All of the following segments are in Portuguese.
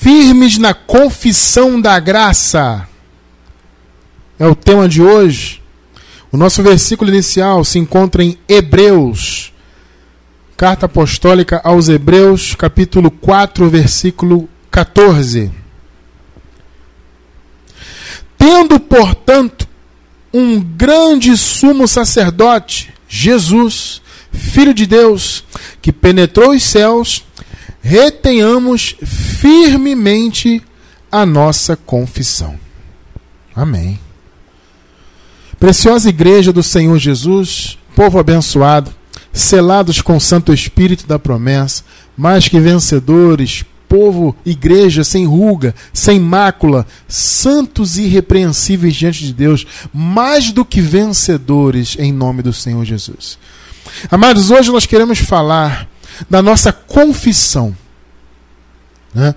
Firmes na confissão da graça. É o tema de hoje. O nosso versículo inicial se encontra em Hebreus, carta apostólica aos Hebreus, capítulo 4, versículo 14. Tendo, portanto, um grande sumo sacerdote, Jesus, Filho de Deus, que penetrou os céus, retenhamos firmemente a nossa confissão. Amém. Preciosa Igreja do Senhor Jesus, povo abençoado, selados com o Santo Espírito da promessa, mais que vencedores, povo, igreja sem ruga, sem mácula, santos e irrepreensíveis diante de Deus, mais do que vencedores em nome do Senhor Jesus. Amados, hoje nós queremos falar da nossa confissão. Né?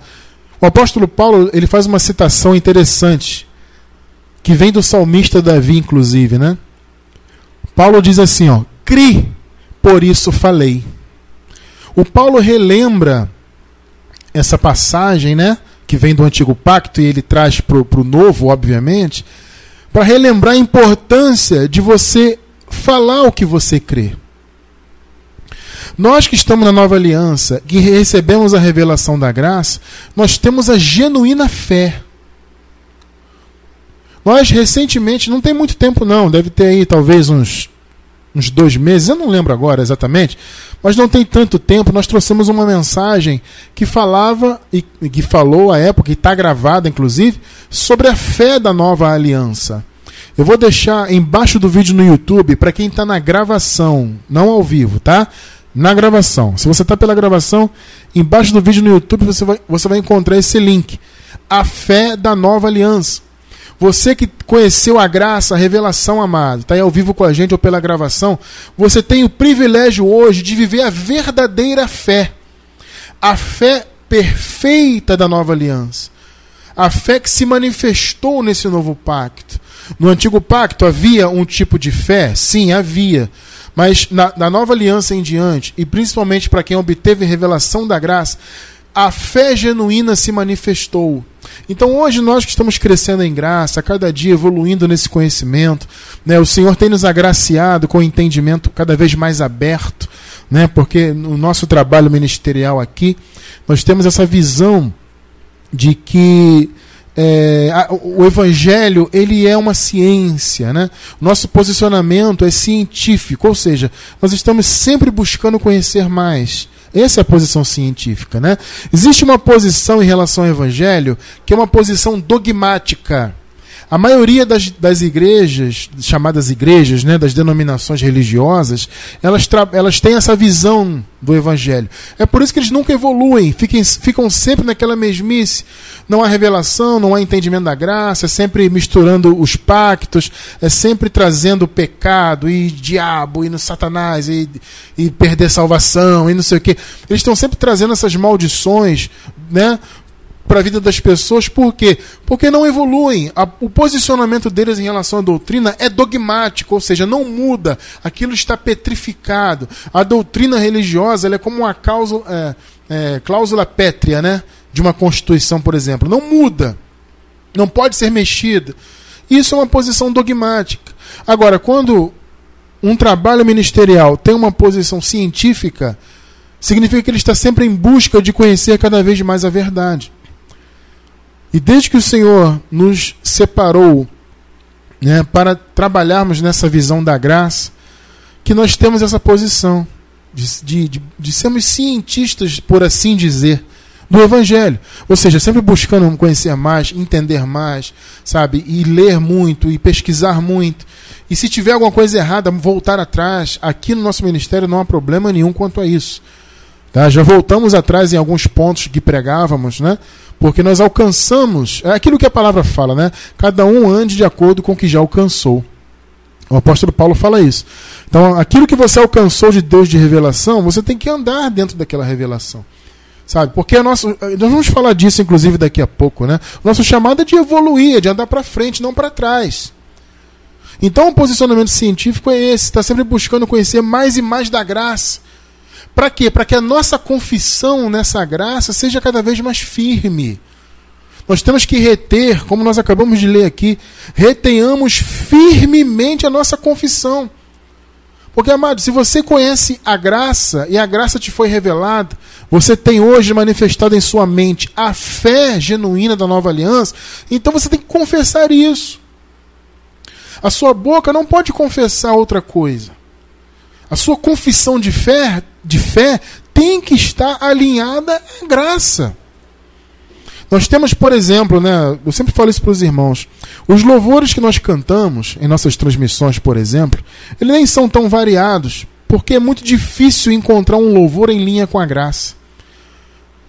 O apóstolo Paulo ele faz uma citação interessante, que vem do salmista Davi, inclusive. Né? Paulo diz assim: ó, Cri, por isso falei. O Paulo relembra essa passagem, né? Que vem do antigo pacto e ele traz para o novo, obviamente, para relembrar a importância de você falar o que você crê. Nós que estamos na nova aliança, que recebemos a revelação da graça, nós temos a genuína fé. Nós recentemente, não tem muito tempo não, deve ter aí talvez uns, uns dois meses, eu não lembro agora exatamente, mas não tem tanto tempo, nós trouxemos uma mensagem que falava, e que falou à época, e está gravada inclusive, sobre a fé da nova aliança. Eu vou deixar embaixo do vídeo no YouTube para quem está na gravação, não ao vivo, tá? Na gravação. Se você está pela gravação, embaixo do vídeo no YouTube você vai, você vai encontrar esse link. A fé da nova aliança. Você que conheceu a graça, a revelação, amado, está aí ao vivo com a gente ou pela gravação, você tem o privilégio hoje de viver a verdadeira fé. A fé perfeita da nova aliança. A fé que se manifestou nesse novo pacto. No antigo pacto havia um tipo de fé? Sim, havia mas na, na nova aliança em diante, e principalmente para quem obteve revelação da graça, a fé genuína se manifestou. Então hoje nós que estamos crescendo em graça, cada dia evoluindo nesse conhecimento, né, o Senhor tem nos agraciado com o entendimento cada vez mais aberto, né, porque no nosso trabalho ministerial aqui, nós temos essa visão de que é, o evangelho ele é uma ciência, né? Nosso posicionamento é científico, ou seja, nós estamos sempre buscando conhecer mais. Essa é a posição científica, né? Existe uma posição em relação ao evangelho que é uma posição dogmática. A maioria das, das igrejas, chamadas igrejas, né, das denominações religiosas, elas, elas têm essa visão do evangelho. É por isso que eles nunca evoluem, fiquem, ficam sempre naquela mesmice. Não há revelação, não há entendimento da graça, é sempre misturando os pactos, é sempre trazendo pecado e diabo e no satanás e, e perder salvação e não sei o que. Eles estão sempre trazendo essas maldições, né? Para a vida das pessoas, por quê? Porque não evoluem. A, o posicionamento deles em relação à doutrina é dogmático, ou seja, não muda. Aquilo está petrificado. A doutrina religiosa é como uma cláusula, é, é, cláusula pétrea né? de uma constituição, por exemplo. Não muda. Não pode ser mexida. Isso é uma posição dogmática. Agora, quando um trabalho ministerial tem uma posição científica, significa que ele está sempre em busca de conhecer cada vez mais a verdade. E desde que o Senhor nos separou né, para trabalharmos nessa visão da graça, que nós temos essa posição de, de, de, de sermos cientistas, por assim dizer, do Evangelho. Ou seja, sempre buscando conhecer mais, entender mais, sabe? E ler muito, e pesquisar muito. E se tiver alguma coisa errada, voltar atrás. Aqui no nosso ministério não há problema nenhum quanto a isso. Tá? Já voltamos atrás em alguns pontos que pregávamos, né? porque nós alcançamos, é aquilo que a palavra fala, né? Cada um ande de acordo com o que já alcançou. O apóstolo Paulo fala isso. Então, aquilo que você alcançou de Deus de revelação, você tem que andar dentro daquela revelação. Sabe? Porque a nossa, nós vamos falar disso, inclusive, daqui a pouco, né? Nosso chamado é de evoluir, é de andar para frente, não para trás. Então, o posicionamento científico é esse: está sempre buscando conhecer mais e mais da graça Para quê? Para que a nossa confissão nessa graça seja cada vez mais firme. Nós temos que reter, como nós acabamos de ler aqui, retenhamos firmemente a nossa confissão. Porque, amado, se você conhece a graça e a graça te foi revelada, você tem hoje manifestado em sua mente a fé genuína da nova aliança, então você tem que confessar isso. A sua boca não pode confessar outra coisa. A sua confissão de fé, de fé tem que estar alinhada à graça. Nós temos, por exemplo, né, eu sempre falo isso para os irmãos, os louvores que nós cantamos em nossas transmissões, por exemplo, eles nem são tão variados, porque é muito difícil encontrar um louvor em linha com a graça.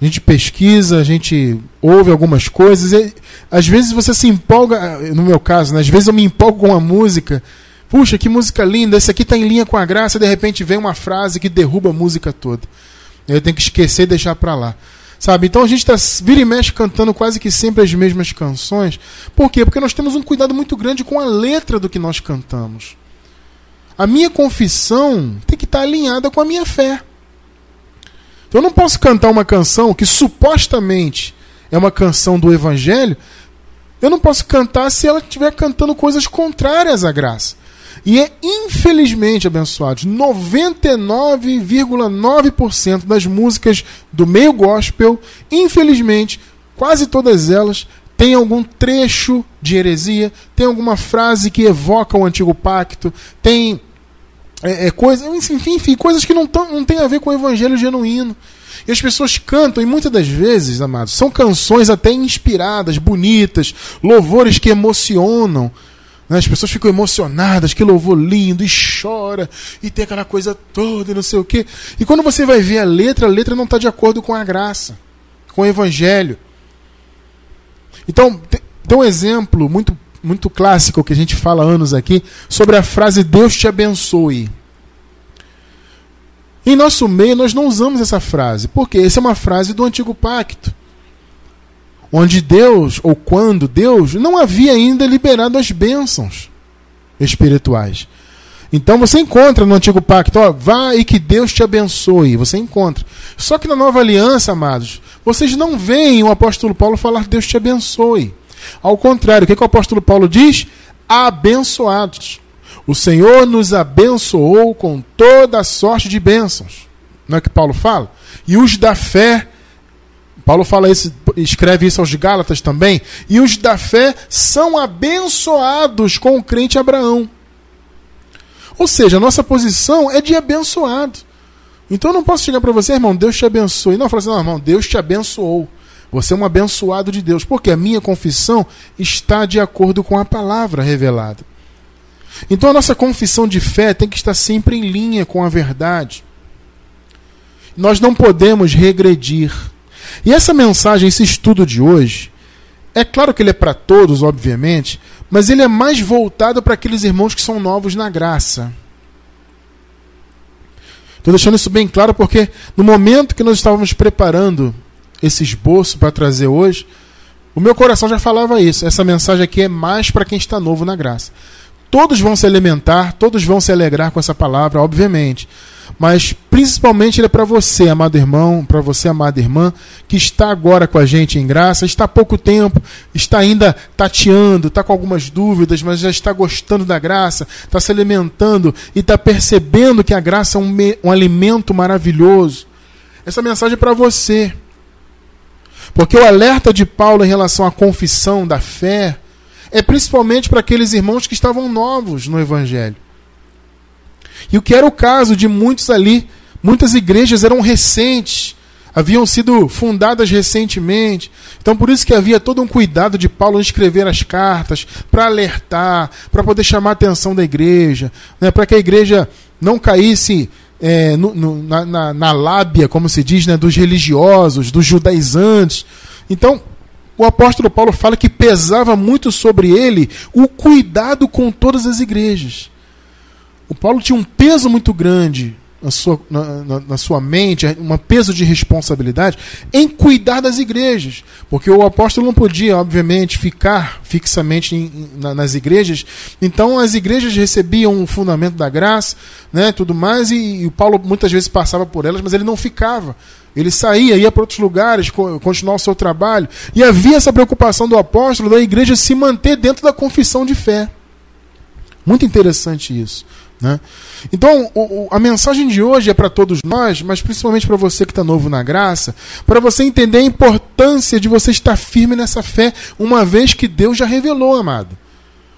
A gente pesquisa, a gente ouve algumas coisas, e às vezes você se empolga, no meu caso, né, às vezes eu me empolgo com a música, puxa, que música linda, esse aqui está em linha com a graça, de repente vem uma frase que derruba a música toda. Eu tenho que esquecer e deixar para lá. Sabe? Então a gente está vira e mexe cantando quase que sempre as mesmas canções. Por quê? Porque nós temos um cuidado muito grande com a letra do que nós cantamos. A minha confissão tem que estar tá alinhada com a minha fé. Então eu não posso cantar uma canção que supostamente é uma canção do Evangelho. Eu não posso cantar se ela estiver cantando coisas contrárias à graça. E é infelizmente, abençoados, 99,9% das músicas do meio gospel, infelizmente, quase todas elas têm algum trecho de heresia, tem alguma frase que evoca o antigo pacto, tem é, é, coisa, enfim, enfim, coisas que não, tão, não tem a ver com o evangelho genuíno. E as pessoas cantam, e muitas das vezes, amados, são canções até inspiradas, bonitas, louvores que emocionam, né? As pessoas ficam emocionadas, que louvor lindo, e chora, e tem aquela coisa toda, e não sei o quê. E quando você vai ver a letra, a letra não está de acordo com a graça, com o evangelho. Então, tem um exemplo muito, muito clássico que a gente fala anos aqui sobre a frase Deus te abençoe. Em nosso meio, nós não usamos essa frase, porque essa é uma frase do antigo pacto onde Deus, ou quando Deus, não havia ainda liberado as bênçãos espirituais. Então você encontra no antigo pacto, ó, vá e que Deus te abençoe. Você encontra. Só que na nova aliança, amados, vocês não veem o apóstolo Paulo falar Deus te abençoe. Ao contrário, o que, que o apóstolo Paulo diz? Abençoados. O Senhor nos abençoou com toda a sorte de bênçãos. Não é que Paulo fala? E os da fé Paulo fala isso, escreve isso aos Gálatas também. E os da fé são abençoados com o crente Abraão. Ou seja, a nossa posição é de abençoado. Então eu não posso chegar para você, irmão, Deus te abençoe. Não, eu falo assim, não, irmão, Deus te abençoou. Você é um abençoado de Deus. Porque a minha confissão está de acordo com a palavra revelada. Então a nossa confissão de fé tem que estar sempre em linha com a verdade. Nós não podemos regredir. E essa mensagem, esse estudo de hoje, é claro que ele é para todos, obviamente, mas ele é mais voltado para aqueles irmãos que são novos na graça. Estou deixando isso bem claro porque no momento que nós estávamos preparando esse esboço para trazer hoje, o meu coração já falava isso. Essa mensagem aqui é mais para quem está novo na graça. Todos vão se alimentar, todos vão se alegrar com essa palavra, obviamente mas principalmente ele é para você, amado irmão, para você, amada irmã, que está agora com a gente em graça, está há pouco tempo, está ainda tateando, está com algumas dúvidas, mas já está gostando da graça, está se alimentando e está percebendo que a graça é um, um alimento maravilhoso. Essa mensagem é para você. Porque o alerta de Paulo em relação à confissão da fé é principalmente para aqueles irmãos que estavam novos no Evangelho. E o que era o caso de muitos ali, muitas igrejas eram recentes, haviam sido fundadas recentemente. Então, por isso que havia todo um cuidado de Paulo em escrever as cartas, para alertar, para poder chamar a atenção da igreja, né, para que a igreja não caísse é, no, no, na, na, na, lábia, como se diz, né, dos religiosos, dos judaizantes. Então, o apóstolo Paulo fala que pesava muito sobre ele o cuidado com todas as igrejas. O Paulo tinha um peso muito grande na sua, na, na, na sua mente, um peso de responsabilidade em cuidar das igrejas. Porque o apóstolo não podia, obviamente, ficar fixamente em, na, nas igrejas. Então as igrejas recebiam o fundamento da graça, né, tudo mais, e, e o Paulo muitas vezes passava por elas, mas ele não ficava. Ele saía, ia para outros lugares, continuar o seu trabalho. E havia essa preocupação do apóstolo da igreja se manter dentro da confissão de fé. Muito interessante isso. Né? Então, o, o, a mensagem de hoje é para todos nós, mas principalmente para você que está novo na graça, para você entender a importância de você estar firme nessa fé, uma vez que Deus já revelou, amado.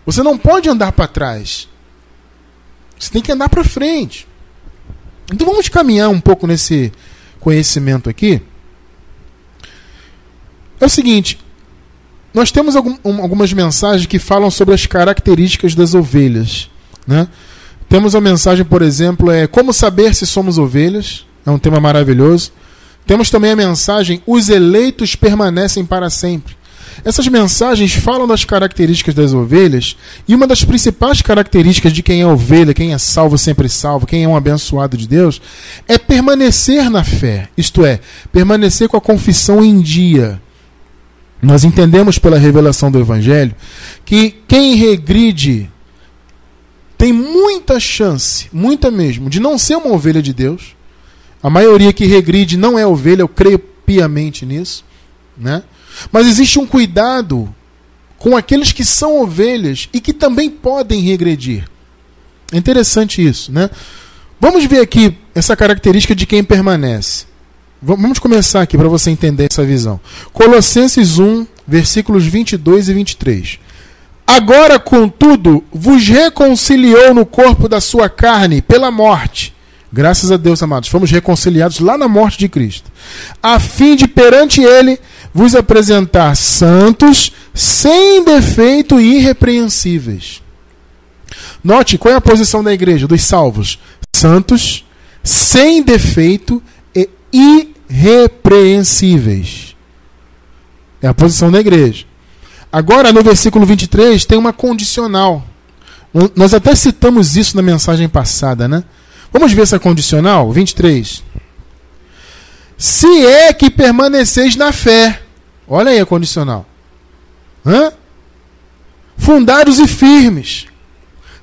Você não pode andar para trás. Você tem que andar para frente. Então vamos caminhar um pouco nesse conhecimento aqui. É o seguinte: nós temos algum, algumas mensagens que falam sobre as características das ovelhas. Né? Temos a mensagem, por exemplo, é Como saber se somos ovelhas? É um tema maravilhoso. Temos também a mensagem Os eleitos permanecem para sempre. Essas mensagens falam das características das ovelhas, e uma das principais características de quem é ovelha, quem é salvo, sempre salvo, quem é um abençoado de Deus, é permanecer na fé, isto é, permanecer com a confissão em dia. Nós entendemos pela revelação do Evangelho que quem regride tem muita chance, muita mesmo, de não ser uma ovelha de Deus. A maioria que regride não é ovelha, eu creio piamente nisso, né? Mas existe um cuidado com aqueles que são ovelhas e que também podem regredir. É interessante isso, né? Vamos ver aqui essa característica de quem permanece. Vamos começar aqui para você entender essa visão. Colossenses 1, versículos 22 e 23. Agora, contudo, vos reconciliou no corpo da sua carne pela morte. Graças a Deus, amados, fomos reconciliados lá na morte de Cristo, a fim de perante Ele vos apresentar santos, sem defeito e irrepreensíveis. Note qual é a posição da igreja, dos salvos: santos, sem defeito e irrepreensíveis. É a posição da igreja. Agora, no versículo 23, tem uma condicional. Nós até citamos isso na mensagem passada, né? Vamos ver essa condicional? 23. Se é que permaneceis na fé. Olha aí a condicional. Hã? Fundados e firmes.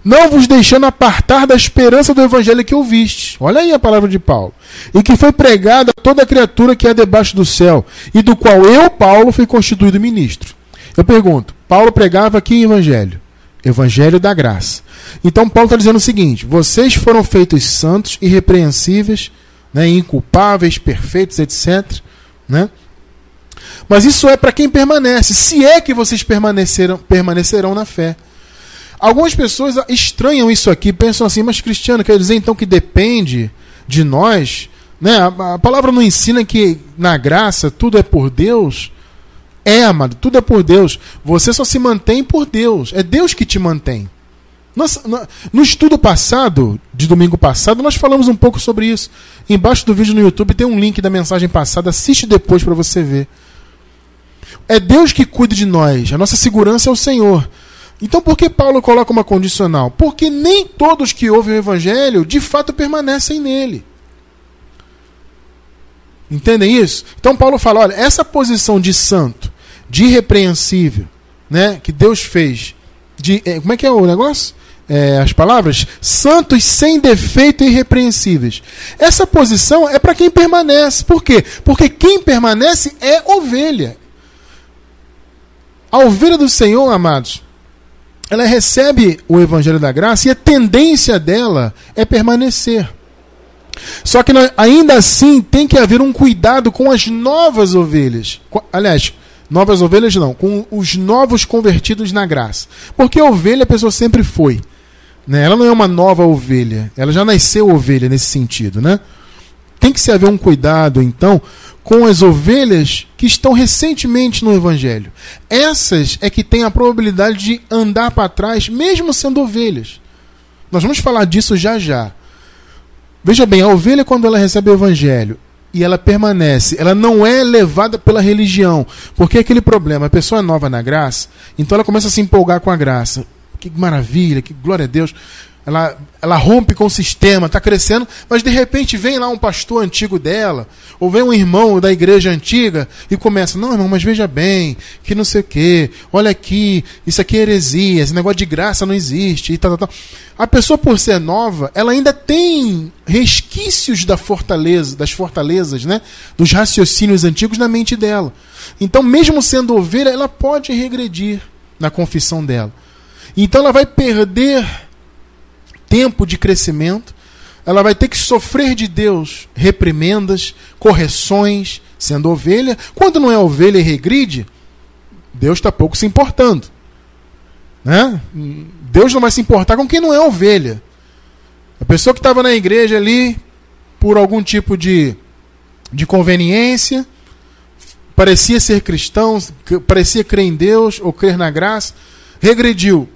Não vos deixando apartar da esperança do evangelho que ouviste. Olha aí a palavra de Paulo. E que foi pregada a toda criatura que é debaixo do céu, e do qual eu, Paulo, fui constituído ministro. Eu pergunto, Paulo pregava aqui evangelho? Evangelho da graça. Então Paulo está dizendo o seguinte: vocês foram feitos santos, irrepreensíveis, né, inculpáveis, perfeitos, etc. Né? Mas isso é para quem permanece, se é que vocês permaneceram, permanecerão na fé. Algumas pessoas estranham isso aqui, pensam assim, mas Cristiano, quer dizer então que depende de nós? Né? A, a palavra não ensina que na graça tudo é por Deus. É, amado, tudo é por Deus. Você só se mantém por Deus. É Deus que te mantém. Nossa, no estudo passado, de domingo passado, nós falamos um pouco sobre isso. Embaixo do vídeo no YouTube tem um link da mensagem passada. Assiste depois para você ver. É Deus que cuida de nós. A nossa segurança é o Senhor. Então por que Paulo coloca uma condicional? Porque nem todos que ouvem o Evangelho de fato permanecem nele. Entendem isso? Então Paulo fala: olha, essa posição de santo, de irrepreensível, né, que Deus fez, de, é, como é que é o negócio? É, as palavras santos sem defeito e irrepreensíveis. Essa posição é para quem permanece. Por quê? Porque quem permanece é ovelha. A ovelha do Senhor, amados, ela recebe o evangelho da graça e a tendência dela é permanecer. Só que ainda assim tem que haver um cuidado com as novas ovelhas. Aliás, novas ovelhas não, com os novos convertidos na graça. Porque a ovelha a pessoa sempre foi. Né? Ela não é uma nova ovelha, ela já nasceu ovelha nesse sentido. Né? Tem que se haver um cuidado, então, com as ovelhas que estão recentemente no Evangelho. Essas é que têm a probabilidade de andar para trás, mesmo sendo ovelhas. Nós vamos falar disso já já. Veja bem, a ovelha, quando ela recebe o evangelho e ela permanece, ela não é levada pela religião. Porque é aquele problema, a pessoa é nova na graça, então ela começa a se empolgar com a graça. Que maravilha, que glória a Deus. Ela, ela rompe com o sistema, está crescendo, mas de repente vem lá um pastor antigo dela, ou vem um irmão da igreja antiga e começa, não, irmão, mas veja bem, que não sei o quê, olha aqui, isso aqui é heresia, esse negócio de graça não existe, e tal, tal, tal. A pessoa, por ser nova, ela ainda tem resquícios da fortaleza, das fortalezas, né? Dos raciocínios antigos na mente dela. Então, mesmo sendo ovelha, ela pode regredir na confissão dela. Então ela vai perder tempo de crescimento, ela vai ter que sofrer de Deus reprimendas, correções, sendo ovelha. Quando não é ovelha e regride, Deus está pouco se importando. Né? Deus não vai se importar com quem não é ovelha. A pessoa que estava na igreja ali, por algum tipo de, de conveniência, parecia ser cristão, parecia crer em Deus ou crer na graça, regrediu.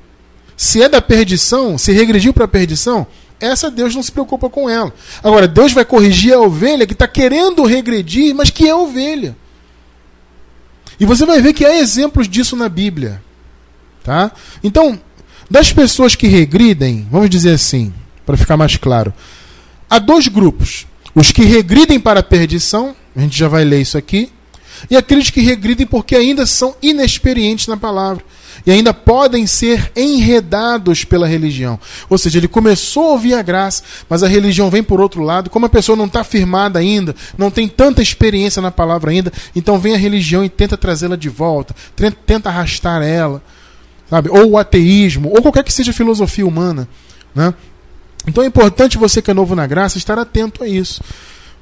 Se é da perdição, se regrediu para a perdição, essa Deus não se preocupa com ela. Agora, Deus vai corrigir a ovelha que está querendo regredir, mas que é ovelha. E você vai ver que há exemplos disso na Bíblia. Tá? Então, das pessoas que regridem, vamos dizer assim, para ficar mais claro, há dois grupos. Os que regridem para a perdição, a gente já vai ler isso aqui, e aqueles que regridem porque ainda são inexperientes na palavra e ainda podem ser enredados pela religião. Ou seja, ele começou a ouvir a graça, mas a religião vem por outro lado. Como a pessoa não está firmada ainda, não tem tanta experiência na palavra ainda, então vem a religião e tenta trazê-la de volta, tenta arrastar ela, sabe? Ou o ateísmo, ou qualquer que seja filosofia humana, né? Então é importante você que é novo na graça estar atento a isso.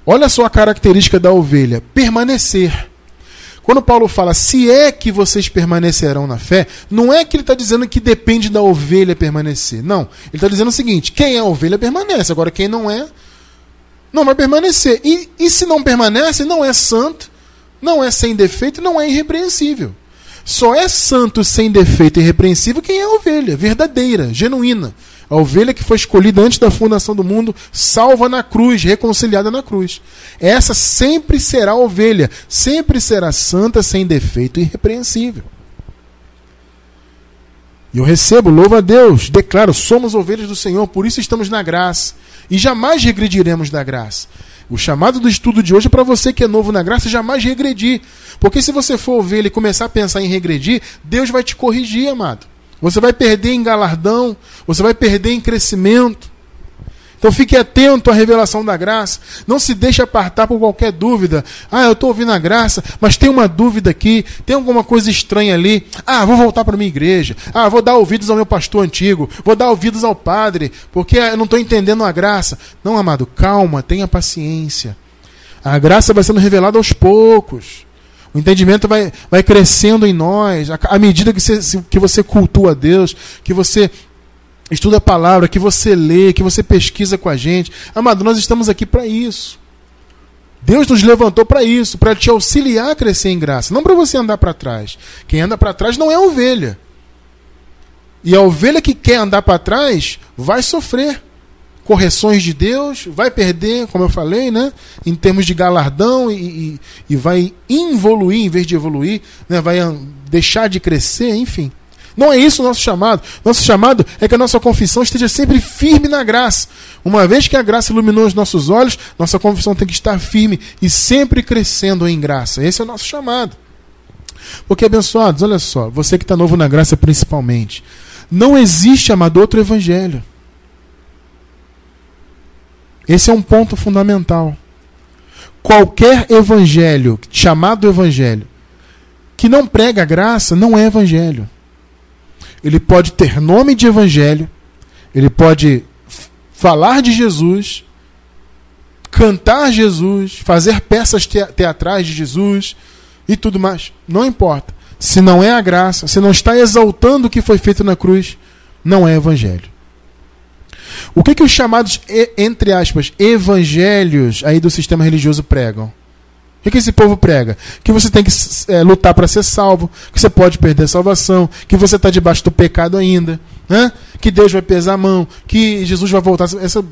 Olha só a característica da ovelha: permanecer. Quando Paulo fala, se é que vocês permanecerão na fé, não é que ele está dizendo que depende da ovelha permanecer. Não. Ele está dizendo o seguinte: quem é ovelha permanece. Agora, quem não é, não vai permanecer. E, e se não permanece, não é santo, não é sem defeito, não é irrepreensível. Só é santo, sem defeito e irrepreensível quem é ovelha, verdadeira, genuína. A ovelha que foi escolhida antes da fundação do mundo, salva na cruz, reconciliada na cruz. Essa sempre será ovelha, sempre será santa, sem defeito irrepreensível. E eu recebo, louvo a Deus, declaro, somos ovelhas do Senhor, por isso estamos na graça. E jamais regrediremos da graça. O chamado do estudo de hoje é para você que é novo na graça jamais regredir. Porque se você for ovelha e começar a pensar em regredir, Deus vai te corrigir, amado. Você vai perder em galardão, você vai perder em crescimento. Então fique atento à revelação da graça. Não se deixe apartar por qualquer dúvida. Ah, eu estou ouvindo a graça, mas tem uma dúvida aqui, tem alguma coisa estranha ali. Ah, vou voltar para minha igreja. Ah, vou dar ouvidos ao meu pastor antigo. Vou dar ouvidos ao padre, porque eu não estou entendendo a graça. Não, amado, calma, tenha paciência. A graça vai sendo revelada aos poucos. O entendimento vai, vai crescendo em nós, à medida que você, que você cultua Deus, que você estuda a palavra, que você lê, que você pesquisa com a gente. Amado, nós estamos aqui para isso. Deus nos levantou para isso, para te auxiliar a crescer em graça, não para você andar para trás. Quem anda para trás não é ovelha. E a ovelha que quer andar para trás vai sofrer correções de Deus, vai perder, como eu falei, né, em termos de galardão e, e, e vai involuir em vez de evoluir, né, vai deixar de crescer, enfim. Não é isso o nosso chamado. Nosso chamado é que a nossa confissão esteja sempre firme na graça. Uma vez que a graça iluminou os nossos olhos, nossa confissão tem que estar firme e sempre crescendo em graça. Esse é o nosso chamado. Porque, abençoados, olha só, você que está novo na graça principalmente, não existe, amado, outro evangelho. Esse é um ponto fundamental. Qualquer evangelho, chamado evangelho, que não prega a graça, não é evangelho. Ele pode ter nome de evangelho, ele pode falar de Jesus, cantar Jesus, fazer peças teatrais de Jesus e tudo mais. Não importa. Se não é a graça, se não está exaltando o que foi feito na cruz, não é evangelho. O que, que os chamados, entre aspas, evangelhos aí do sistema religioso pregam? O que, que esse povo prega? Que você tem que é, lutar para ser salvo, que você pode perder a salvação, que você está debaixo do pecado ainda, né? que Deus vai pesar a mão, que Jesus vai voltar. Essa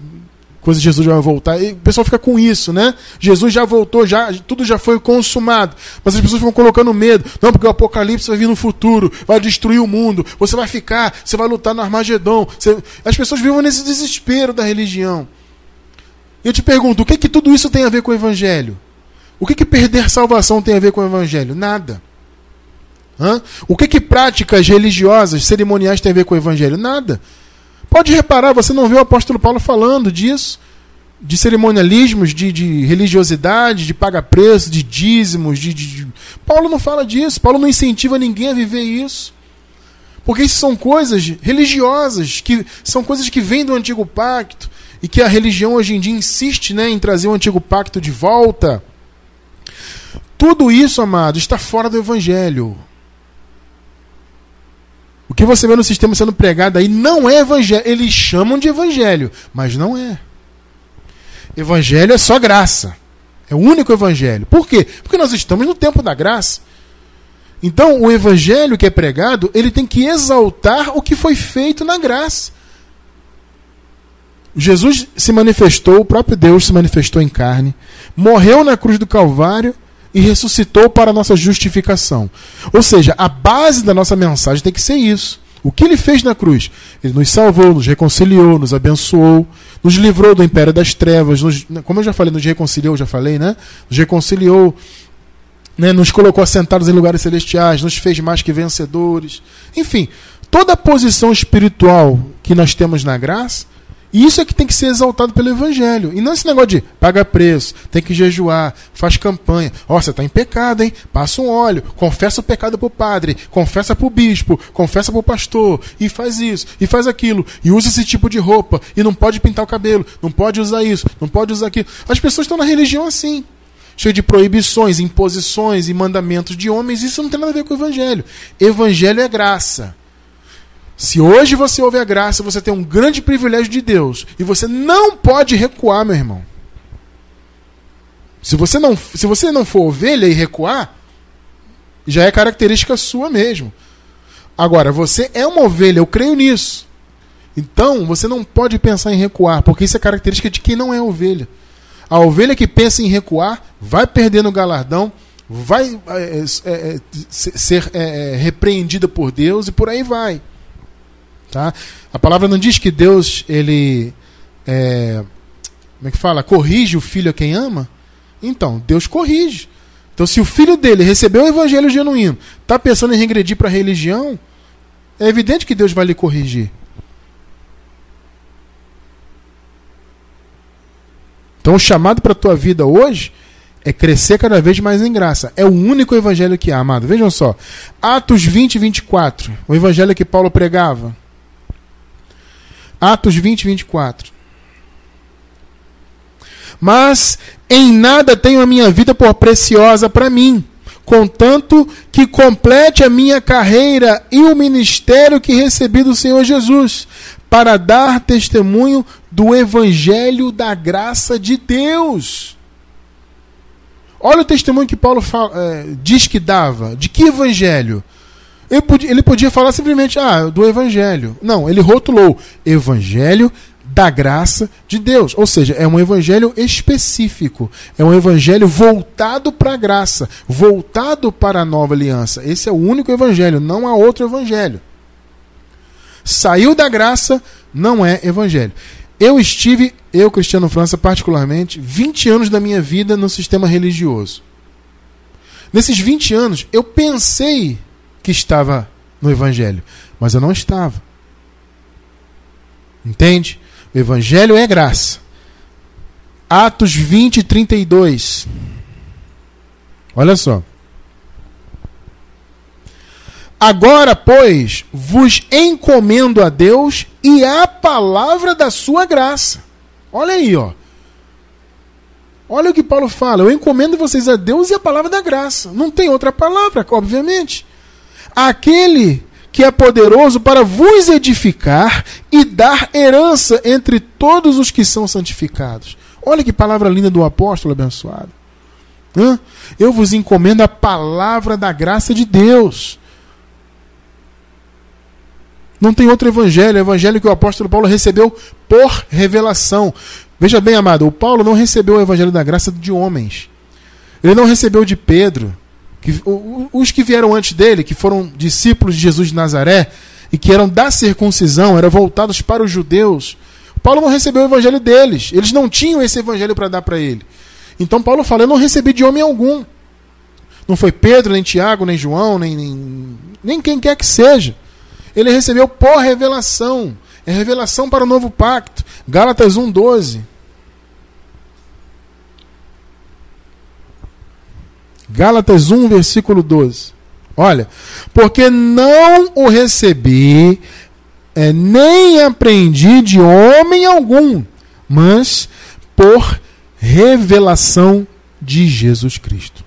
coisa Jesus já vai voltar. E o pessoal fica com isso, né? Jesus já voltou, já tudo já foi consumado. Mas as pessoas vão colocando medo. Não, porque o apocalipse vai vir no futuro, vai destruir o mundo. Você vai ficar, você vai lutar no Armagedon. Você... As pessoas vivem nesse desespero da religião. Eu te pergunto, o que que tudo isso tem a ver com o evangelho? O que que perder salvação tem a ver com o evangelho? Nada. Hã? O que que práticas religiosas, cerimoniais tem a ver com o evangelho? Nada. Pode reparar, você não vê o apóstolo Paulo falando disso, de cerimonialismos, de, de religiosidade, de paga-preço, de dízimos. De, de, Paulo não fala disso. Paulo não incentiva ninguém a viver isso. Porque isso são coisas religiosas, que são coisas que vêm do antigo pacto e que a religião hoje em dia insiste né, em trazer o antigo pacto de volta. Tudo isso, amado, está fora do evangelho. O que você vê no sistema sendo pregado aí não é evangelho. Eles chamam de evangelho, mas não é. Evangelho é só graça. É o único evangelho. Por quê? Porque nós estamos no tempo da graça. Então, o evangelho que é pregado, ele tem que exaltar o que foi feito na graça. Jesus se manifestou, o próprio Deus se manifestou em carne, morreu na cruz do Calvário e ressuscitou para a nossa justificação. Ou seja, a base da nossa mensagem tem que ser isso. O que ele fez na cruz? Ele nos salvou, nos reconciliou, nos abençoou, nos livrou do império das trevas, nos, como eu já falei, nos reconciliou, já falei, né? Nos reconciliou, né? nos colocou assentados em lugares celestiais, nos fez mais que vencedores. Enfim, toda a posição espiritual que nós temos na graça isso é que tem que ser exaltado pelo Evangelho. E não esse negócio de paga preço, tem que jejuar, faz campanha. Ó, oh, você está em pecado, hein? Passa um óleo, confessa o pecado para o padre, confessa para o bispo, confessa para o pastor, e faz isso, e faz aquilo, e usa esse tipo de roupa, e não pode pintar o cabelo, não pode usar isso, não pode usar aquilo. As pessoas estão na religião assim. Cheio de proibições, imposições e mandamentos de homens, isso não tem nada a ver com o Evangelho. Evangelho é graça. Se hoje você ouve a graça, você tem um grande privilégio de Deus. E você não pode recuar, meu irmão. Se você não, se você não for ovelha e recuar, já é característica sua mesmo. Agora, você é uma ovelha, eu creio nisso. Então, você não pode pensar em recuar, porque isso é característica de quem não é ovelha. A ovelha que pensa em recuar vai perder no galardão, vai é, é, é, ser é, é, repreendida por Deus e por aí vai. Tá? A palavra não diz que Deus, ele. É, como é que fala? Corrige o filho a quem ama? Então, Deus corrige. Então, se o filho dele recebeu o evangelho genuíno, está pensando em regredir para a religião, é evidente que Deus vai lhe corrigir. Então, o chamado para a tua vida hoje é crescer cada vez mais em graça. É o único evangelho que há, amado. Vejam só. Atos 20 e 24. O evangelho que Paulo pregava. Atos 20, 24. Mas em nada tenho a minha vida por preciosa para mim, contanto que complete a minha carreira e o ministério que recebi do Senhor Jesus, para dar testemunho do evangelho da graça de Deus. Olha o testemunho que Paulo fala, é, diz que dava. De que evangelho? Ele podia, ele podia falar simplesmente ah, do Evangelho. Não, ele rotulou Evangelho da graça de Deus. Ou seja, é um evangelho específico. É um evangelho voltado para a graça, voltado para a nova aliança. Esse é o único evangelho, não há outro evangelho. Saiu da graça, não é evangelho. Eu estive, eu, Cristiano França, particularmente, 20 anos da minha vida no sistema religioso. Nesses 20 anos, eu pensei que estava no Evangelho, mas eu não estava. Entende? O Evangelho é graça. Atos 20, 32. Olha só. Agora, pois, vos encomendo a Deus e a palavra da sua graça. Olha aí, ó. Olha o que Paulo fala. Eu encomendo vocês a Deus e a palavra da graça. Não tem outra palavra, obviamente aquele que é poderoso para vos edificar e dar herança entre todos os que são santificados. Olha que palavra linda do apóstolo abençoado. Hã? Eu vos encomendo a palavra da graça de Deus. Não tem outro evangelho, é o evangelho que o apóstolo Paulo recebeu por revelação. Veja bem, amado, o Paulo não recebeu o evangelho da graça de homens. Ele não recebeu de Pedro. Que, os que vieram antes dele, que foram discípulos de Jesus de Nazaré e que eram da circuncisão, eram voltados para os judeus. Paulo não recebeu o evangelho deles. Eles não tinham esse evangelho para dar para ele. Então Paulo fala: Eu não recebi de homem algum. Não foi Pedro, nem Tiago, nem João, nem, nem, nem quem quer que seja. Ele recebeu por revelação. É revelação para o novo pacto. Gálatas 1,12. Gálatas 1, versículo 12. Olha, porque não o recebi, é, nem aprendi de homem algum, mas por revelação de Jesus Cristo.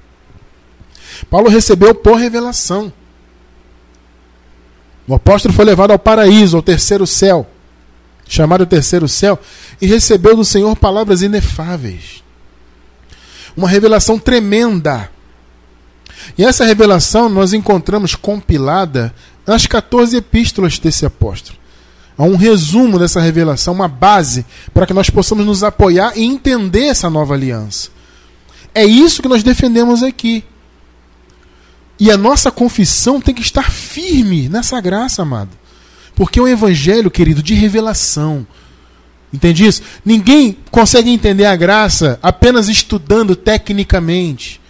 Paulo recebeu por revelação. O apóstolo foi levado ao paraíso, ao terceiro céu, chamado terceiro céu, e recebeu do Senhor palavras inefáveis. Uma revelação tremenda e essa revelação nós encontramos compilada nas 14 epístolas desse apóstolo. Há um resumo dessa revelação, uma base para que nós possamos nos apoiar e entender essa nova aliança. É isso que nós defendemos aqui. E a nossa confissão tem que estar firme nessa graça, amado. Porque é um evangelho, querido, de revelação. Entende isso? Ninguém consegue entender a graça apenas estudando tecnicamente.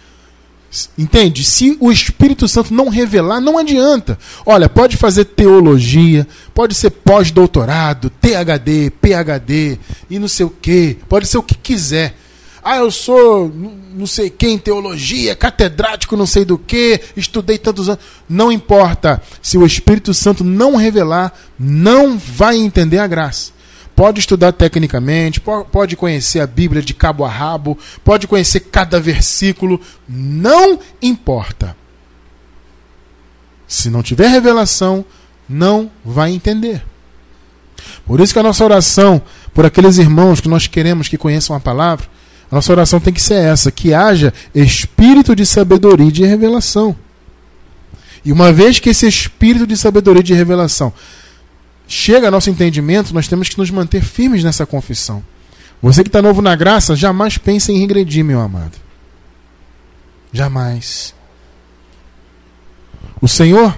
Entende? Se o Espírito Santo não revelar, não adianta. Olha, pode fazer teologia, pode ser pós-doutorado, THD, PhD e não sei o que, pode ser o que quiser. Ah, eu sou não sei quem teologia, catedrático não sei do que, estudei tantos anos. Não importa. Se o Espírito Santo não revelar, não vai entender a graça pode estudar tecnicamente, pode conhecer a Bíblia de cabo a rabo, pode conhecer cada versículo, não importa. Se não tiver revelação, não vai entender. Por isso que a nossa oração por aqueles irmãos que nós queremos que conheçam a palavra, a nossa oração tem que ser essa: que haja espírito de sabedoria e de revelação. E uma vez que esse espírito de sabedoria e de revelação chega nosso entendimento, nós temos que nos manter firmes nessa confissão. Você que está novo na graça, jamais pense em regredir, meu amado. Jamais. O Senhor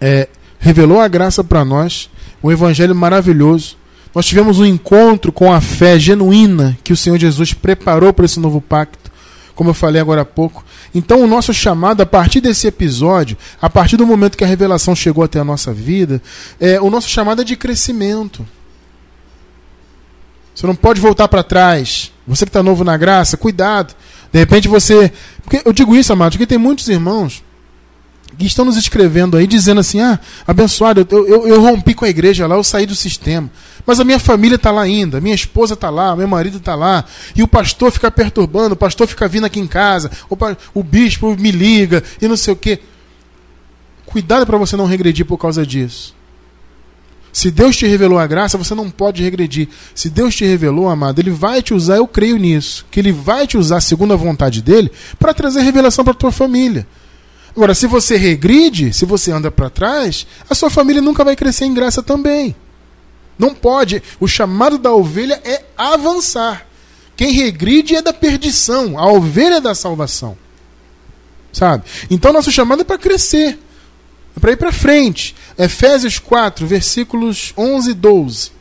é, revelou a graça para nós, um evangelho maravilhoso. Nós tivemos um encontro com a fé genuína que o Senhor Jesus preparou para esse novo pacto como eu falei agora há pouco. Então, o nosso chamado, a partir desse episódio, a partir do momento que a revelação chegou até a nossa vida, é, o nosso chamado é de crescimento. Você não pode voltar para trás. Você que está novo na graça, cuidado. De repente você. Porque eu digo isso, amado, porque tem muitos irmãos que estão nos escrevendo aí dizendo assim: ah, abençoado, eu, eu, eu rompi com a igreja lá, eu saí do sistema. Mas a minha família está lá ainda, minha esposa está lá, meu marido está lá, e o pastor fica perturbando, o pastor fica vindo aqui em casa, o, o bispo me liga e não sei o quê. Cuidado para você não regredir por causa disso. Se Deus te revelou a graça, você não pode regredir. Se Deus te revelou, amado, Ele vai te usar, eu creio nisso, que Ele vai te usar segundo a vontade dele para trazer revelação para tua família. Agora, se você regride, se você anda para trás, a sua família nunca vai crescer em graça também. Não pode. O chamado da ovelha é avançar. Quem regride é da perdição, a ovelha é da salvação. Sabe? Então nosso chamado é para crescer, é para ir para frente. Efésios 4, versículos 11 e 12.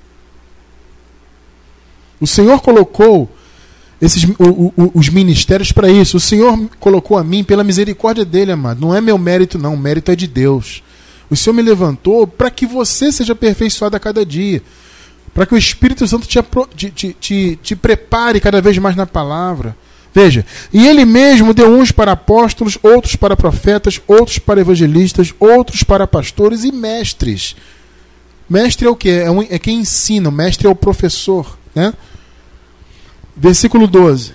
O Senhor colocou esses, o, o, os ministérios para isso. O Senhor colocou a mim pela misericórdia dele, amado. Não é meu mérito, não. O mérito é de Deus. O Senhor me levantou para que você seja aperfeiçoado a cada dia. Para que o Espírito Santo te, te, te, te prepare cada vez mais na palavra. Veja, e ele mesmo deu uns para apóstolos, outros para profetas, outros para evangelistas, outros para pastores e mestres. Mestre é o que? É, um, é quem ensina, o mestre é o professor. Né? Versículo 12.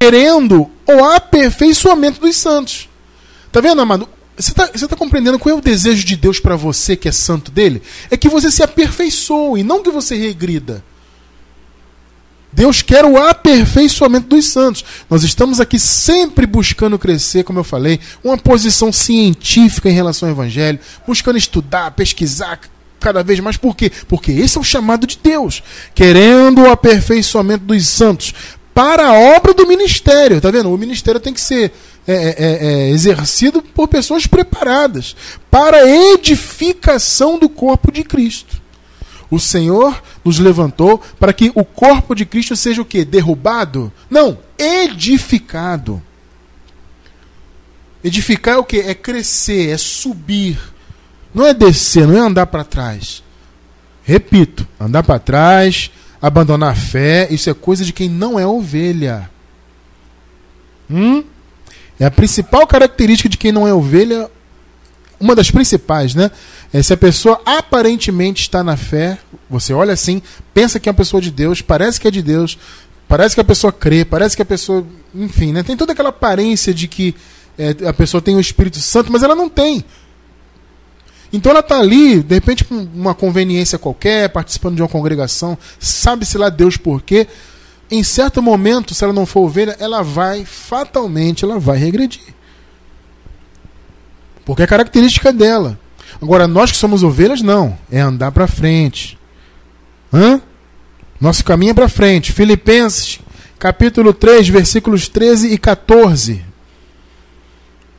Querendo o aperfeiçoamento dos santos. Tá vendo, amado? Você está tá compreendendo qual é o desejo de Deus para você, que é santo dele? É que você se aperfeiçoe, não que você regrida. Deus quer o aperfeiçoamento dos santos. Nós estamos aqui sempre buscando crescer, como eu falei, uma posição científica em relação ao Evangelho, buscando estudar, pesquisar cada vez mais. Por quê? Porque esse é o chamado de Deus, querendo o aperfeiçoamento dos santos para a obra do ministério. Tá vendo? O ministério tem que ser é, é, é, é exercido por pessoas preparadas para a edificação do corpo de Cristo. O Senhor nos levantou para que o corpo de Cristo seja o que? Derrubado? Não, edificado. Edificar é o que? É crescer, é subir. Não é descer, não é andar para trás. Repito, andar para trás, abandonar a fé, isso é coisa de quem não é ovelha. Hum? É a principal característica de quem não é ovelha, uma das principais, né? É, se a pessoa aparentemente está na fé, você olha assim, pensa que é uma pessoa de Deus, parece que é de Deus, parece que a pessoa crê, parece que a pessoa. Enfim, né? tem toda aquela aparência de que é, a pessoa tem o Espírito Santo, mas ela não tem. Então ela está ali, de repente, com uma conveniência qualquer, participando de uma congregação, sabe-se lá Deus por quê. Em certo momento, se ela não for ovelha, ela vai, fatalmente, ela vai regredir. Porque é característica dela. Agora, nós que somos ovelhas, não. É andar para frente. Hã? Nosso caminho é para frente. Filipenses, capítulo 3, versículos 13 e 14.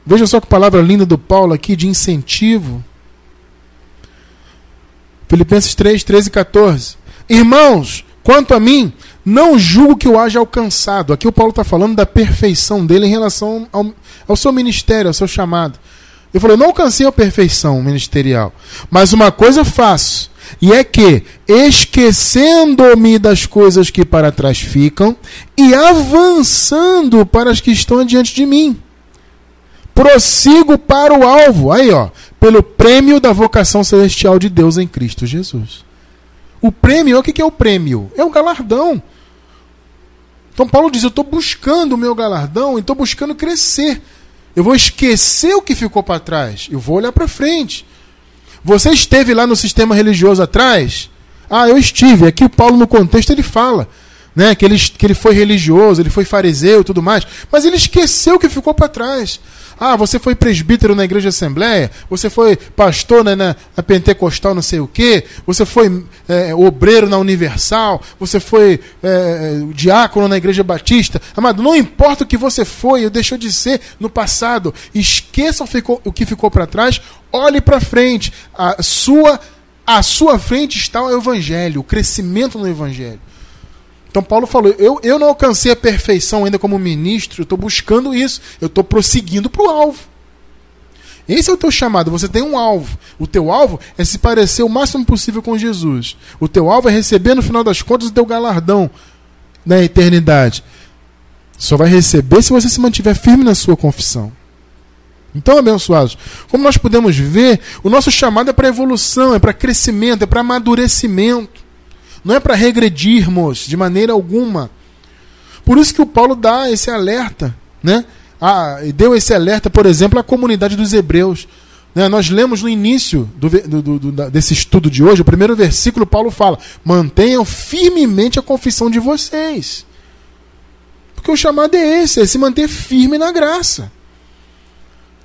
Veja só que palavra linda do Paulo aqui de incentivo. Filipenses 3, 13 e 14. Irmãos, quanto a mim, não julgo que eu haja alcançado. Aqui o Paulo está falando da perfeição dele em relação ao, ao seu ministério, ao seu chamado. Ele falou: não alcancei a perfeição ministerial, mas uma coisa faço, e é que, esquecendo-me das coisas que para trás ficam e avançando para as que estão diante de mim, prossigo para o alvo, aí ó, pelo prêmio da vocação celestial de Deus em Cristo Jesus. O prêmio, o que é o prêmio? É o galardão. Então Paulo diz: Eu estou buscando o meu galardão e estou buscando crescer. Eu vou esquecer o que ficou para trás. Eu vou olhar para frente. Você esteve lá no sistema religioso atrás? Ah, eu estive. Aqui o Paulo, no contexto, ele fala né, que, ele, que ele foi religioso, ele foi fariseu e tudo mais. Mas ele esqueceu o que ficou para trás. Ah, você foi presbítero na igreja assembleia, você foi pastor na, na, na pentecostal não sei o quê, você foi é, obreiro na universal, você foi é, diácono na igreja batista. Amado, não importa o que você foi ou deixou de ser no passado, esqueça o, ficou, o que ficou para trás, olhe para frente. A sua, à sua frente está o evangelho, o crescimento no evangelho. Então Paulo falou: eu, eu não alcancei a perfeição ainda como ministro, eu estou buscando isso, eu estou prosseguindo para o alvo. Esse é o teu chamado, você tem um alvo. O teu alvo é se parecer o máximo possível com Jesus. O teu alvo é receber, no final das contas, o teu galardão na eternidade. Só vai receber se você se mantiver firme na sua confissão. Então, abençoados, como nós podemos ver, o nosso chamado é para evolução, é para crescimento, é para amadurecimento. Não é para regredirmos de maneira alguma. Por isso que o Paulo dá esse alerta, né? Ah, deu esse alerta, por exemplo, à comunidade dos hebreus. Né? Nós lemos no início do, do, do, desse estudo de hoje, o primeiro versículo, Paulo fala: mantenham firmemente a confissão de vocês. Porque o chamado é esse, é se manter firme na graça.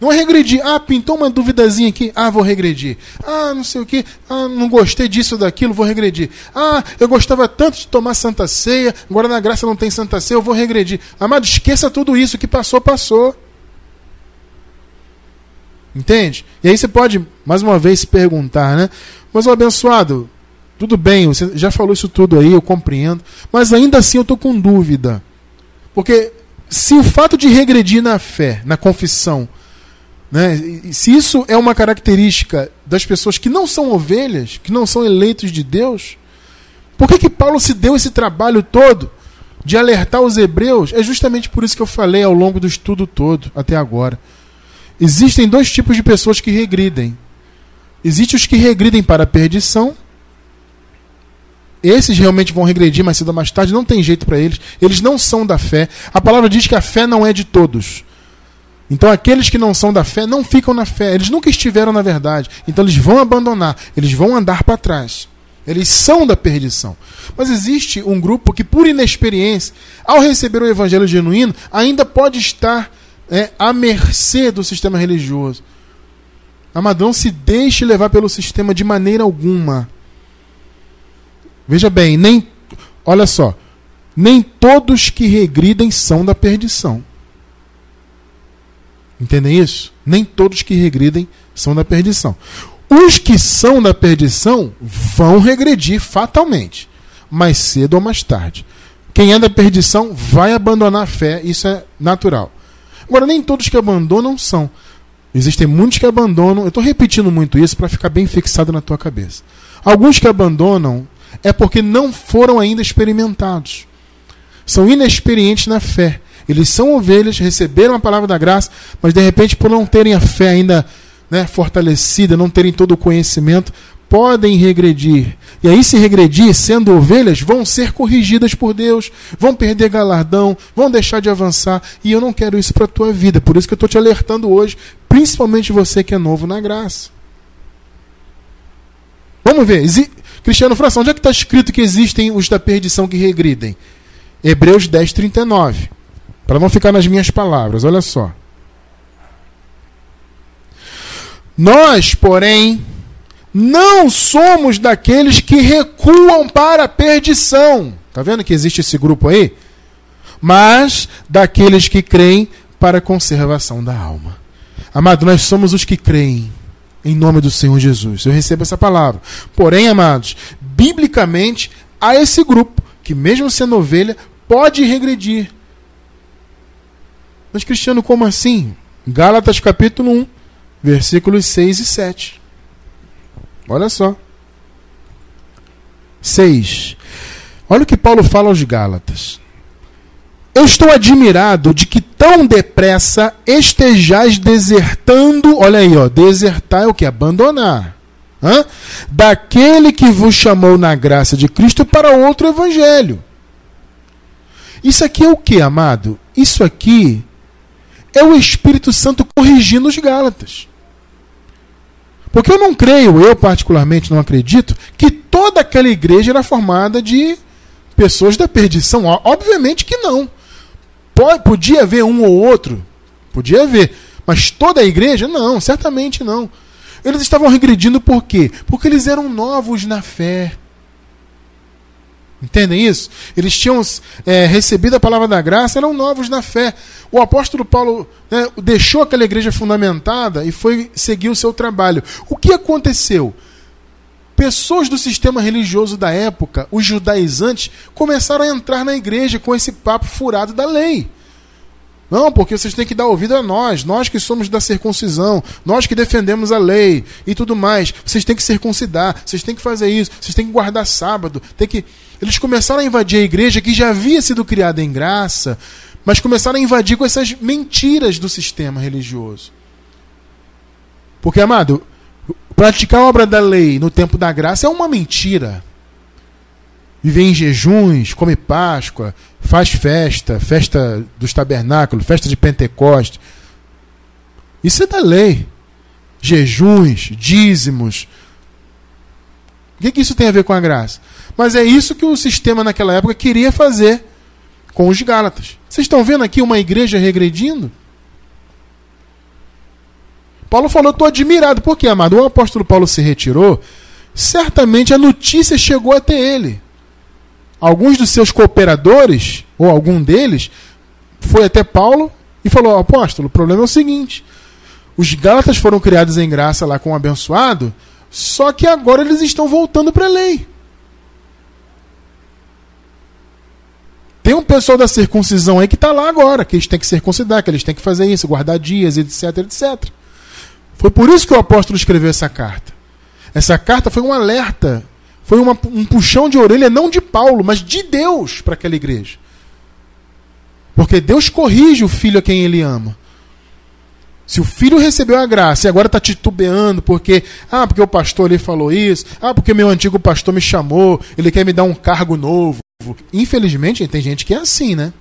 Não é regredir. Ah, pintou uma duvidazinha aqui. Ah, vou regredir. Ah, não sei o que. Ah, não gostei disso daquilo, vou regredir. Ah, eu gostava tanto de tomar Santa Ceia, agora na graça não tem Santa Ceia, eu vou regredir. Amado, esqueça tudo isso. O que passou, passou. Entende? E aí você pode, mais uma vez, se perguntar, né? Mas, o abençoado, tudo bem, você já falou isso tudo aí, eu compreendo. Mas ainda assim eu estou com dúvida. Porque se o fato de regredir na fé, na confissão, né? E se isso é uma característica das pessoas que não são ovelhas, que não são eleitos de Deus, por que, que Paulo se deu esse trabalho todo de alertar os hebreus? É justamente por isso que eu falei ao longo do estudo todo, até agora. Existem dois tipos de pessoas que regridem. Existem os que regridem para a perdição. Esses realmente vão regredir mais cedo ou mais tarde, não tem jeito para eles. Eles não são da fé. A palavra diz que a fé não é de todos. Então aqueles que não são da fé não ficam na fé, eles nunca estiveram na verdade. Então eles vão abandonar, eles vão andar para trás. Eles são da perdição. Mas existe um grupo que, por inexperiência, ao receber o evangelho genuíno, ainda pode estar é, à mercê do sistema religioso. Amado, não se deixe levar pelo sistema de maneira alguma. Veja bem, nem. Olha só. Nem todos que regridem são da perdição. Entendem isso? Nem todos que regridem são da perdição. Os que são da perdição vão regredir fatalmente, mais cedo ou mais tarde. Quem é da perdição vai abandonar a fé, isso é natural. Agora, nem todos que abandonam são. Existem muitos que abandonam. Eu estou repetindo muito isso para ficar bem fixado na tua cabeça. Alguns que abandonam é porque não foram ainda experimentados. São inexperientes na fé. Eles são ovelhas, receberam a palavra da graça, mas de repente, por não terem a fé ainda né, fortalecida, não terem todo o conhecimento, podem regredir. E aí, se regredir, sendo ovelhas, vão ser corrigidas por Deus, vão perder galardão, vão deixar de avançar. E eu não quero isso para a tua vida. Por isso que eu estou te alertando hoje, principalmente você que é novo na graça. Vamos ver. Cristiano Fração, onde é que está escrito que existem os da perdição que regridem? Hebreus 10, 39. Para não ficar nas minhas palavras, olha só. Nós, porém, não somos daqueles que recuam para a perdição. Está vendo que existe esse grupo aí? Mas daqueles que creem para a conservação da alma. Amado, nós somos os que creem em nome do Senhor Jesus. Eu recebo essa palavra. Porém, amados, biblicamente há esse grupo que, mesmo sendo ovelha, pode regredir. Mas, Cristiano, como assim? Gálatas capítulo 1, versículos 6 e 7. Olha só. 6. Olha o que Paulo fala aos Gálatas. Eu estou admirado de que tão depressa estejais desertando. Olha aí, ó. Desertar é o que? Abandonar. Hã? Daquele que vos chamou na graça de Cristo para outro evangelho. Isso aqui é o que, amado? Isso aqui é o Espírito Santo corrigindo os Gálatas. Porque eu não creio, eu particularmente não acredito, que toda aquela igreja era formada de pessoas da perdição. Obviamente que não. Podia haver um ou outro, podia haver. Mas toda a igreja? Não, certamente não. Eles estavam regredindo por quê? Porque eles eram novos na fé. Entendem isso? Eles tinham é, recebido a palavra da graça, eram novos na fé. O apóstolo Paulo né, deixou aquela igreja fundamentada e foi seguir o seu trabalho. O que aconteceu? Pessoas do sistema religioso da época, os judaizantes, começaram a entrar na igreja com esse papo furado da lei. Não, porque vocês têm que dar ouvido a nós, nós que somos da circuncisão, nós que defendemos a lei e tudo mais. Vocês têm que circuncidar, vocês têm que fazer isso, vocês têm que guardar sábado, tem que. Eles começaram a invadir a igreja que já havia sido criada em graça, mas começaram a invadir com essas mentiras do sistema religioso. Porque, amado, praticar a obra da lei no tempo da graça é uma mentira viver em jejuns, come Páscoa, faz festa, festa dos tabernáculos, festa de Pentecoste. Isso é da lei. Jejuns, dízimos. O que, que isso tem a ver com a graça? Mas é isso que o sistema naquela época queria fazer com os Gálatas. Vocês estão vendo aqui uma igreja regredindo? Paulo falou, estou admirado. Por quê, amado? O apóstolo Paulo se retirou, certamente a notícia chegou até ele alguns dos seus cooperadores, ou algum deles, foi até Paulo e falou: Apóstolo, o problema é o seguinte: os Gálatas foram criados em graça lá com o abençoado, só que agora eles estão voltando para a lei. Tem um pessoal da circuncisão aí que está lá agora, que eles têm que circuncidar, que eles têm que fazer isso, guardar dias, etc, etc. Foi por isso que o apóstolo escreveu essa carta. Essa carta foi um alerta foi uma, um puxão de orelha, não de Paulo, mas de Deus para aquela igreja. Porque Deus corrige o filho a quem ele ama. Se o filho recebeu a graça e agora está titubeando porque, ah, porque o pastor ali falou isso, ah, porque meu antigo pastor me chamou, ele quer me dar um cargo novo. Infelizmente, tem gente que é assim, né?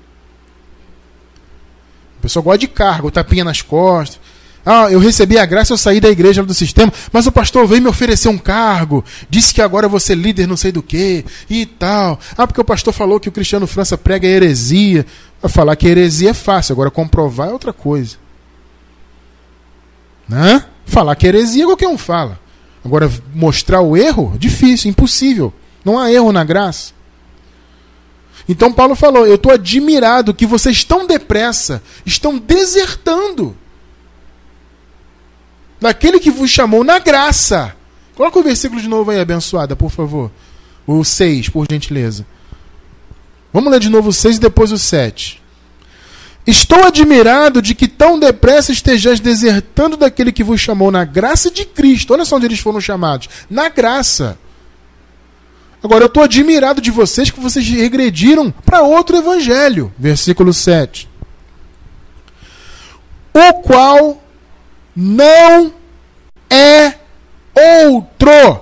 A pessoa gosta de cargo, tapinha nas costas. Ah, eu recebi a graça, eu saí da igreja do sistema, mas o pastor veio me oferecer um cargo, disse que agora eu vou ser líder não sei do que e tal. Ah, porque o pastor falou que o Cristiano França prega heresia. Falar que heresia é fácil, agora comprovar é outra coisa. Né? Falar que heresia qualquer um fala. Agora, mostrar o erro, difícil, impossível. Não há erro na graça. Então Paulo falou: Eu estou admirado que vocês tão depressa estão desertando daquele que vos chamou na graça. Coloca o versículo de novo aí, abençoada, por favor. O 6, por gentileza. Vamos ler de novo o 6 e depois o 7. Estou admirado de que tão depressa estejais desertando daquele que vos chamou na graça de Cristo. Olha só onde eles foram chamados. Na graça. Agora eu estou admirado de vocês que vocês regrediram para outro evangelho. Versículo 7. O qual não é outro.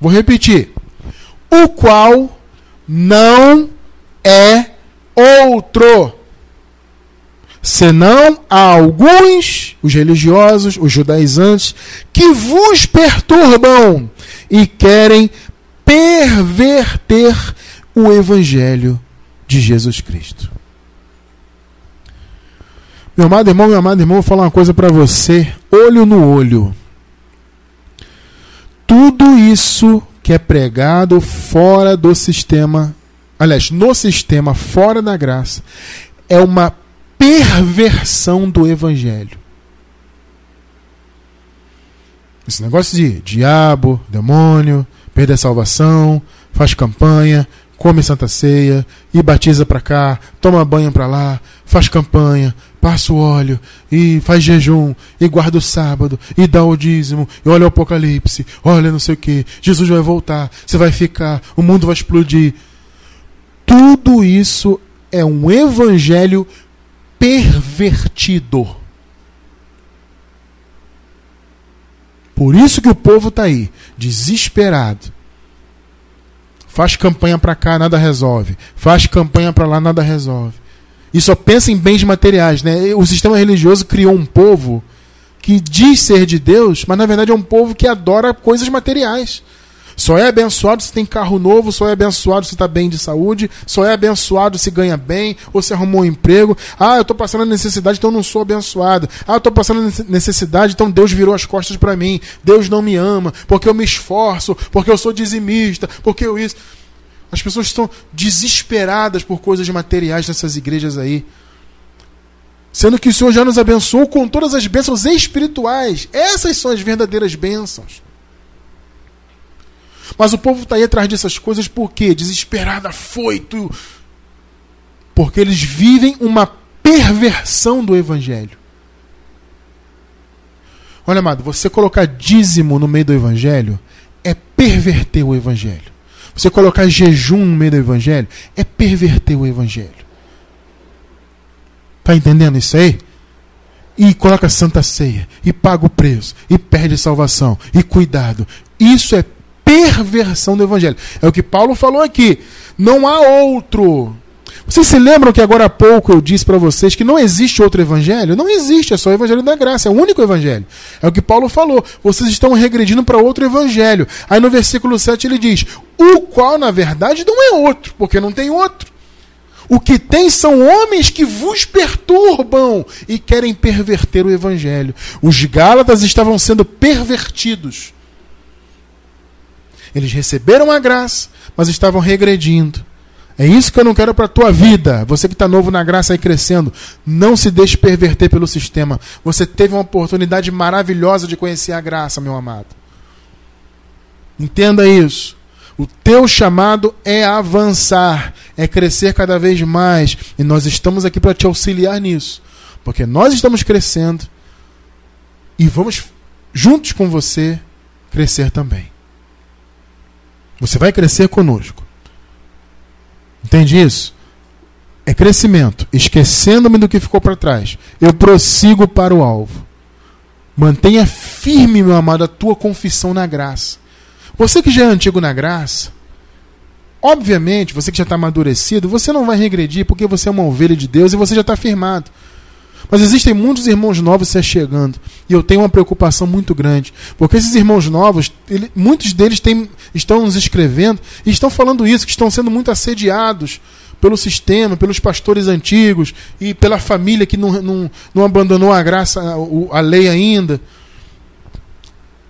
Vou repetir. O qual não é outro. Senão há alguns, os religiosos, os judaizantes, que vos perturbam e querem perverter o evangelho de Jesus Cristo. Meu amado irmão, meu amado irmão, vou falar uma coisa para você, olho no olho. Tudo isso que é pregado fora do sistema aliás, no sistema fora da graça, é uma perversão do evangelho. Esse negócio de diabo, demônio, perder a salvação, faz campanha, come santa ceia, e batiza para cá, toma banho para lá, faz campanha, passa o óleo, e faz jejum, e guarda o sábado, e dá o dízimo, e olha o apocalipse, olha não sei o que, Jesus vai voltar, você vai ficar, o mundo vai explodir. Tudo isso é um evangelho pervertido. Por isso que o povo está aí, desesperado. Faz campanha para cá, nada resolve. Faz campanha para lá, nada resolve. E só pensa em bens materiais, né? O sistema religioso criou um povo que diz ser de Deus, mas na verdade é um povo que adora coisas materiais. Só é abençoado se tem carro novo, só é abençoado se está bem de saúde, só é abençoado se ganha bem, ou se arrumou um emprego. Ah, eu estou passando necessidade, então não sou abençoado. Ah, eu estou passando necessidade, então Deus virou as costas para mim. Deus não me ama, porque eu me esforço, porque eu sou dizimista, porque eu isso. As pessoas estão desesperadas por coisas materiais nessas igrejas aí. Sendo que o Senhor já nos abençoou com todas as bênçãos espirituais. Essas são as verdadeiras bênçãos. Mas o povo está aí atrás dessas coisas por quê? Desesperado, afoito. Porque eles vivem uma perversão do evangelho. Olha, amado, você colocar dízimo no meio do evangelho é perverter o evangelho. Você colocar jejum no meio do evangelho é perverter o evangelho. Tá entendendo isso aí? E coloca santa ceia, e paga o preço, e perde salvação, e cuidado. Isso é perversão do evangelho. É o que Paulo falou aqui. Não há outro. Vocês se lembram que agora há pouco eu disse para vocês que não existe outro evangelho? Não existe, é só o evangelho da graça, é o único evangelho. É o que Paulo falou. Vocês estão regredindo para outro evangelho. Aí no versículo 7 ele diz: "O qual na verdade não é outro, porque não tem outro. O que tem são homens que vos perturbam e querem perverter o evangelho. Os Gálatas estavam sendo pervertidos eles receberam a graça, mas estavam regredindo. É isso que eu não quero para a tua vida. Você que está novo na graça e crescendo, não se deixe perverter pelo sistema. Você teve uma oportunidade maravilhosa de conhecer a graça, meu amado. Entenda isso. O teu chamado é avançar, é crescer cada vez mais. E nós estamos aqui para te auxiliar nisso. Porque nós estamos crescendo e vamos, juntos com você, crescer também. Você vai crescer conosco. Entende isso? É crescimento, esquecendo-me do que ficou para trás. Eu prossigo para o alvo. Mantenha firme, meu amado, a tua confissão na graça. Você que já é antigo na graça, obviamente, você que já está amadurecido, você não vai regredir porque você é uma ovelha de Deus e você já está firmado. Mas existem muitos irmãos novos se chegando. E eu tenho uma preocupação muito grande. Porque esses irmãos novos, ele, muitos deles têm, estão nos escrevendo e estão falando isso, que estão sendo muito assediados pelo sistema, pelos pastores antigos e pela família que não, não, não abandonou a graça, a, a lei ainda.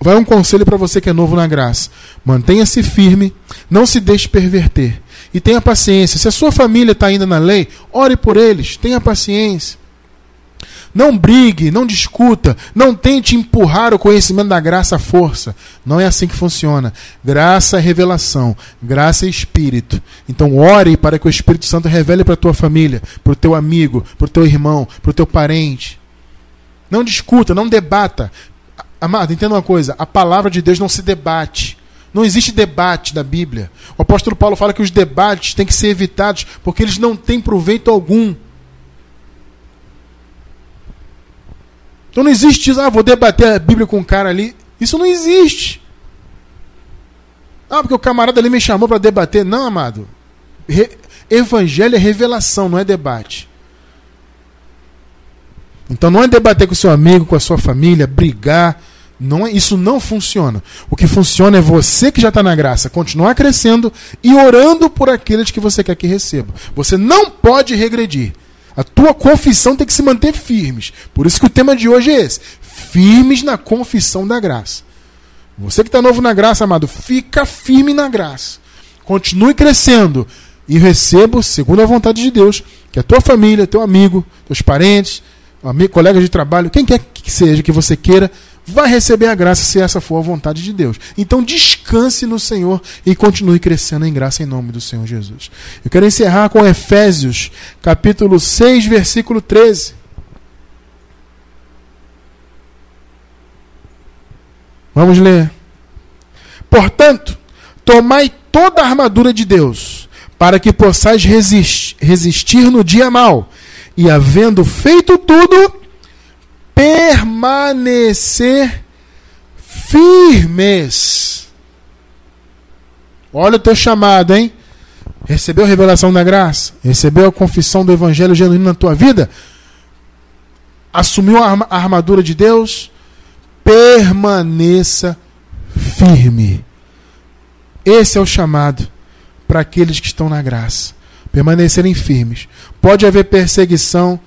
Vai um conselho para você que é novo na graça. Mantenha-se firme, não se deixe perverter. E tenha paciência. Se a sua família está ainda na lei, ore por eles, tenha paciência. Não brigue, não discuta, não tente empurrar o conhecimento da graça à força. Não é assim que funciona. Graça é revelação, graça é espírito. Então ore para que o Espírito Santo revele para a tua família, para o teu amigo, para o teu irmão, para o teu parente. Não discuta, não debata. Amado, entenda uma coisa: a palavra de Deus não se debate. Não existe debate da Bíblia. O apóstolo Paulo fala que os debates têm que ser evitados porque eles não têm proveito algum. Então não existe isso, ah, vou debater a Bíblia com um cara ali. Isso não existe. Ah, porque o camarada ali me chamou para debater. Não, amado. Re Evangelho é revelação, não é debate. Então não é debater com seu amigo, com a sua família, brigar. Não é, isso não funciona. O que funciona é você que já está na graça continuar crescendo e orando por aqueles que você quer que receba. Você não pode regredir. A tua confissão tem que se manter firmes. Por isso que o tema de hoje é esse: firmes na confissão da graça. Você que está novo na graça, amado, fica firme na graça. Continue crescendo e receba, segundo a vontade de Deus, que a tua família, teu amigo, teus parentes, amigo, colegas de trabalho, quem quer que seja que você queira, vai receber a graça se essa for a vontade de Deus. Então descanse no Senhor e continue crescendo em graça em nome do Senhor Jesus. Eu quero encerrar com Efésios, capítulo 6, versículo 13. Vamos ler. Portanto, tomai toda a armadura de Deus, para que possais resistir no dia mal, e havendo feito tudo, permanecer firmes. Olha o teu chamado, hein? Recebeu a revelação da graça? Recebeu a confissão do evangelho genuíno na tua vida? Assumiu a armadura de Deus? Permaneça firme. Esse é o chamado para aqueles que estão na graça. Permanecerem firmes. Pode haver perseguição,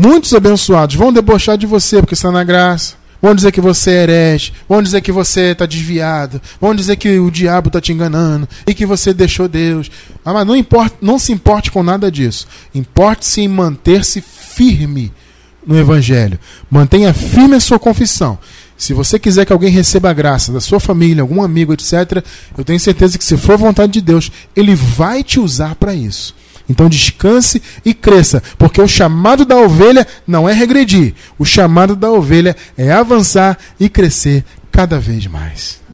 Muitos abençoados vão debochar de você porque está na graça. Vão dizer que você é herege. Vão dizer que você está desviado. Vão dizer que o diabo está te enganando. E que você deixou Deus. Ah, mas não, importa, não se importe com nada disso. Importe-se em manter-se firme no Evangelho. Mantenha firme a sua confissão. Se você quiser que alguém receba a graça da sua família, algum amigo, etc., eu tenho certeza que, se for vontade de Deus, Ele vai te usar para isso. Então descanse e cresça, porque o chamado da ovelha não é regredir, o chamado da ovelha é avançar e crescer cada vez mais.